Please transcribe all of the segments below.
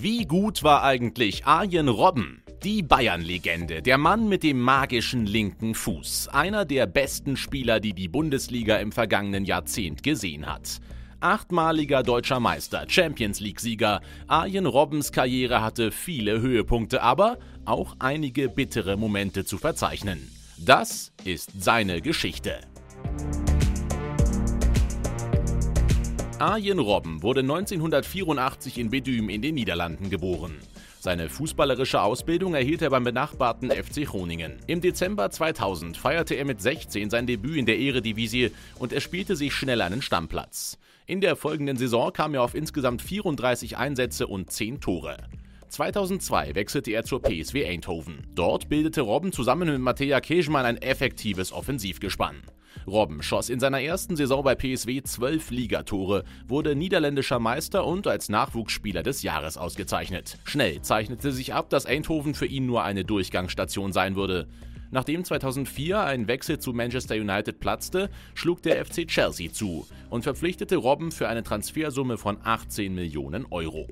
Wie gut war eigentlich Arjen Robben? Die Bayern-Legende, der Mann mit dem magischen linken Fuß, einer der besten Spieler, die die Bundesliga im vergangenen Jahrzehnt gesehen hat. Achtmaliger deutscher Meister, Champions League-Sieger, Arjen Robbens Karriere hatte viele Höhepunkte, aber auch einige bittere Momente zu verzeichnen. Das ist seine Geschichte. Arjen Robben wurde 1984 in Bedüm in den Niederlanden geboren. Seine fußballerische Ausbildung erhielt er beim benachbarten FC Groningen. Im Dezember 2000 feierte er mit 16 sein Debüt in der Eredivisie und er spielte sich schnell einen Stammplatz. In der folgenden Saison kam er auf insgesamt 34 Einsätze und 10 Tore. 2002 wechselte er zur PSW Eindhoven. Dort bildete Robben zusammen mit Mattea Kejman ein effektives Offensivgespann. Robben schoss in seiner ersten Saison bei PSW zwölf Ligatore, wurde niederländischer Meister und als Nachwuchsspieler des Jahres ausgezeichnet. Schnell zeichnete sich ab, dass Eindhoven für ihn nur eine Durchgangsstation sein würde. Nachdem 2004 ein Wechsel zu Manchester United platzte, schlug der FC Chelsea zu und verpflichtete Robben für eine Transfersumme von 18 Millionen Euro.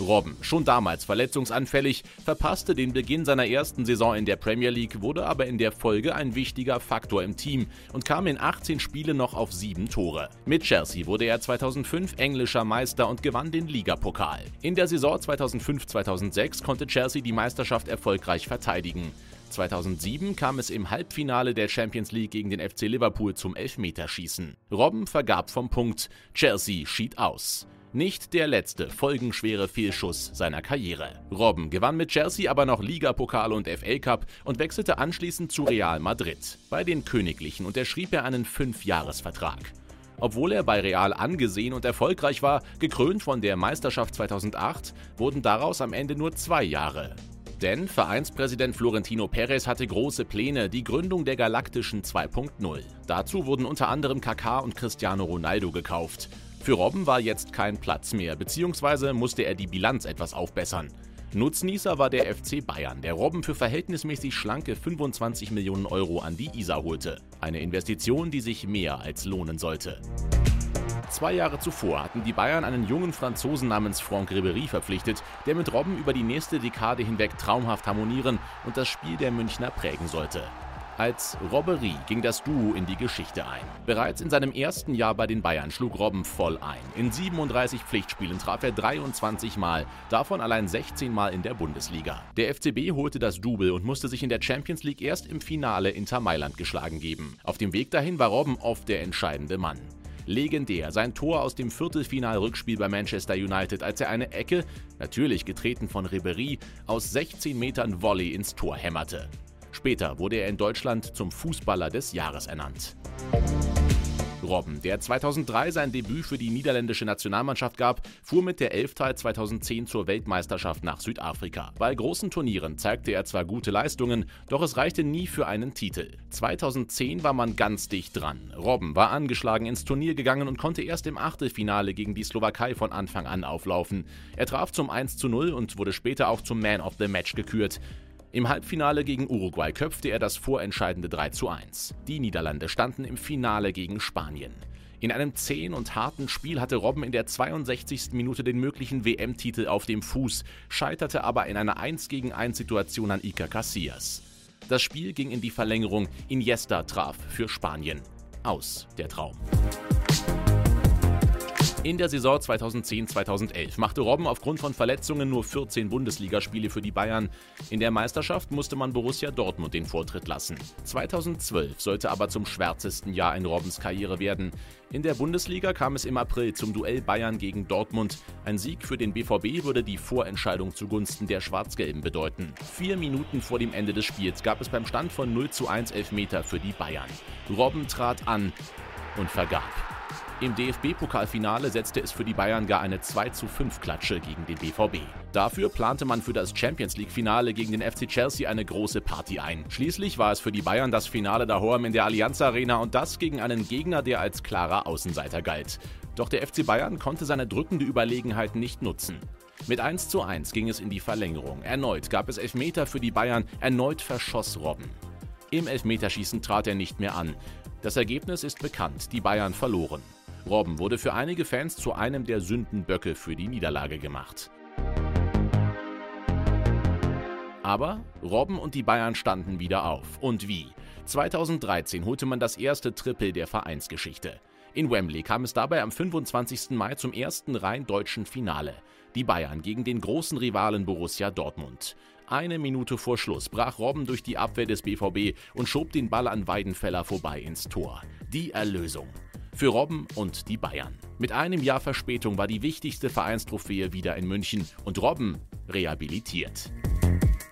Robben, schon damals verletzungsanfällig, verpasste den Beginn seiner ersten Saison in der Premier League, wurde aber in der Folge ein wichtiger Faktor im Team und kam in 18 Spielen noch auf sieben Tore. Mit Chelsea wurde er 2005 englischer Meister und gewann den Ligapokal. In der Saison 2005-2006 konnte Chelsea die Meisterschaft erfolgreich verteidigen. 2007 kam es im Halbfinale der Champions League gegen den FC Liverpool zum Elfmeterschießen. Robben vergab vom Punkt, Chelsea schied aus. Nicht der letzte folgenschwere Fehlschuss seiner Karriere. Robben gewann mit Chelsea aber noch Ligapokal und FA Cup und wechselte anschließend zu Real Madrid. Bei den Königlichen unterschrieb er einen Fünfjahresvertrag. Obwohl er bei Real angesehen und erfolgreich war, gekrönt von der Meisterschaft 2008, wurden daraus am Ende nur zwei Jahre. Denn Vereinspräsident Florentino Perez hatte große Pläne, die Gründung der Galaktischen 2.0. Dazu wurden unter anderem Kaká und Cristiano Ronaldo gekauft. Für Robben war jetzt kein Platz mehr, beziehungsweise musste er die Bilanz etwas aufbessern. Nutznießer war der FC Bayern, der Robben für verhältnismäßig schlanke 25 Millionen Euro an die Isar holte. Eine Investition, die sich mehr als lohnen sollte. Zwei Jahre zuvor hatten die Bayern einen jungen Franzosen namens Franck Ribéry verpflichtet, der mit Robben über die nächste Dekade hinweg traumhaft harmonieren und das Spiel der Münchner prägen sollte. Als Robberie ging das Duo in die Geschichte ein. Bereits in seinem ersten Jahr bei den Bayern schlug Robben voll ein. In 37 Pflichtspielen traf er 23 Mal, davon allein 16 Mal in der Bundesliga. Der FCB holte das Double und musste sich in der Champions League erst im Finale Inter Mailand geschlagen geben. Auf dem Weg dahin war Robben oft der entscheidende Mann. Legendär sein Tor aus dem Viertelfinal-Rückspiel bei Manchester United, als er eine Ecke, natürlich getreten von Ribery, aus 16 Metern Volley ins Tor hämmerte. Später wurde er in Deutschland zum Fußballer des Jahres ernannt. Robben, der 2003 sein Debüt für die niederländische Nationalmannschaft gab, fuhr mit der Elftal 2010 zur Weltmeisterschaft nach Südafrika. Bei großen Turnieren zeigte er zwar gute Leistungen, doch es reichte nie für einen Titel. 2010 war man ganz dicht dran. Robben war angeschlagen ins Turnier gegangen und konnte erst im Achtelfinale gegen die Slowakei von Anfang an auflaufen. Er traf zum 1 zu 0 und wurde später auch zum Man of the Match gekürt. Im Halbfinale gegen Uruguay köpfte er das vorentscheidende 3 zu 1. Die Niederlande standen im Finale gegen Spanien. In einem zähen und harten Spiel hatte Robben in der 62. Minute den möglichen WM-Titel auf dem Fuß, scheiterte aber in einer 1 gegen 1 Situation an Iker Casillas. Das Spiel ging in die Verlängerung, Iniesta traf für Spanien. Aus der Traum. In der Saison 2010-2011 machte Robben aufgrund von Verletzungen nur 14 Bundesligaspiele für die Bayern. In der Meisterschaft musste man Borussia Dortmund den Vortritt lassen. 2012 sollte aber zum schwärzesten Jahr in Robbens Karriere werden. In der Bundesliga kam es im April zum Duell Bayern gegen Dortmund. Ein Sieg für den BVB würde die Vorentscheidung zugunsten der Schwarz-Gelben bedeuten. Vier Minuten vor dem Ende des Spiels gab es beim Stand von 0 zu 1 Elfmeter für die Bayern. Robben trat an und vergab. Im DFB-Pokalfinale setzte es für die Bayern gar eine 25 Klatsche gegen den BVB. Dafür plante man für das Champions League-Finale gegen den FC Chelsea eine große Party ein. Schließlich war es für die Bayern das Finale daheim in der Allianz Arena und das gegen einen Gegner, der als klarer Außenseiter galt. Doch der FC Bayern konnte seine drückende Überlegenheit nicht nutzen. Mit 1 zu 1 ging es in die Verlängerung. Erneut gab es Elfmeter für die Bayern, erneut verschoss Robben. Im Elfmeterschießen trat er nicht mehr an. Das Ergebnis ist bekannt, die Bayern verloren. Robben wurde für einige Fans zu einem der Sündenböcke für die Niederlage gemacht. Aber Robben und die Bayern standen wieder auf. Und wie? 2013 holte man das erste Triple der Vereinsgeschichte. In Wembley kam es dabei am 25. Mai zum ersten rein deutschen Finale. Die Bayern gegen den großen Rivalen Borussia Dortmund. Eine Minute vor Schluss brach Robben durch die Abwehr des BVB und schob den Ball an Weidenfeller vorbei ins Tor. Die Erlösung. Für Robben und die Bayern. Mit einem Jahr Verspätung war die wichtigste Vereinstrophäe wieder in München und Robben rehabilitiert.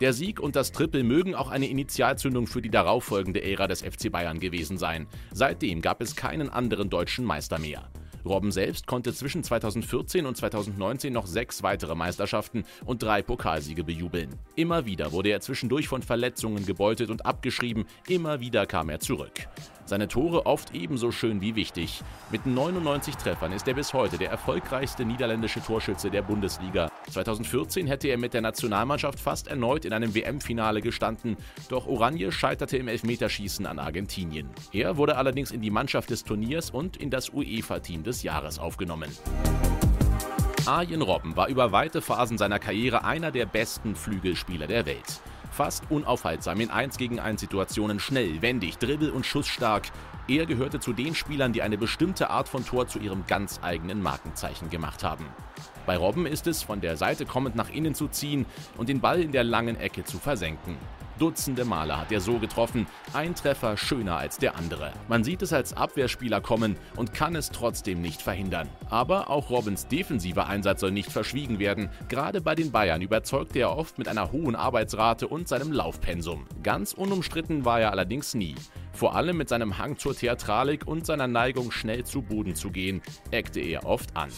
Der Sieg und das Triple mögen auch eine Initialzündung für die darauffolgende Ära des FC Bayern gewesen sein. Seitdem gab es keinen anderen deutschen Meister mehr. Robben selbst konnte zwischen 2014 und 2019 noch sechs weitere Meisterschaften und drei Pokalsiege bejubeln. Immer wieder wurde er zwischendurch von Verletzungen gebeutelt und abgeschrieben, immer wieder kam er zurück. Seine Tore oft ebenso schön wie wichtig. Mit 99 Treffern ist er bis heute der erfolgreichste niederländische Torschütze der Bundesliga. 2014 hätte er mit der Nationalmannschaft fast erneut in einem WM-Finale gestanden, doch Oranje scheiterte im Elfmeterschießen an Argentinien. Er wurde allerdings in die Mannschaft des Turniers und in das UEFA-Team des Jahres aufgenommen. Arjen Robben war über weite Phasen seiner Karriere einer der besten Flügelspieler der Welt. Fast unaufhaltsam in 1 gegen 1 Situationen, schnell, wendig, dribbel- und schussstark. Er gehörte zu den Spielern, die eine bestimmte Art von Tor zu ihrem ganz eigenen Markenzeichen gemacht haben. Bei Robben ist es, von der Seite kommend nach innen zu ziehen und den Ball in der langen Ecke zu versenken. Dutzende Male hat er so getroffen, ein Treffer schöner als der andere. Man sieht es als Abwehrspieler kommen und kann es trotzdem nicht verhindern. Aber auch Robins defensiver Einsatz soll nicht verschwiegen werden. Gerade bei den Bayern überzeugte er oft mit einer hohen Arbeitsrate und seinem Laufpensum. Ganz unumstritten war er allerdings nie. Vor allem mit seinem Hang zur Theatralik und seiner Neigung, schnell zu Boden zu gehen, eckte er oft an.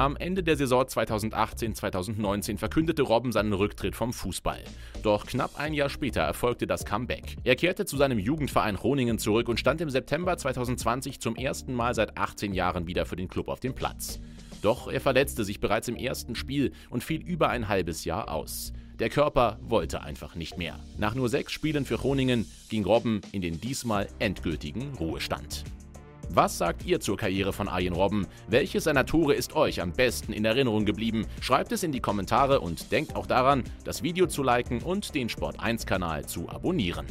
Am Ende der Saison 2018-2019 verkündete Robben seinen Rücktritt vom Fußball. Doch knapp ein Jahr später erfolgte das Comeback. Er kehrte zu seinem Jugendverein Groningen zurück und stand im September 2020 zum ersten Mal seit 18 Jahren wieder für den Club auf dem Platz. Doch er verletzte sich bereits im ersten Spiel und fiel über ein halbes Jahr aus. Der Körper wollte einfach nicht mehr. Nach nur sechs Spielen für Groningen ging Robben in den diesmal endgültigen Ruhestand. Was sagt ihr zur Karriere von Arjen Robben? Welches seiner Tore ist euch am besten in Erinnerung geblieben? Schreibt es in die Kommentare und denkt auch daran, das Video zu liken und den Sport1-Kanal zu abonnieren.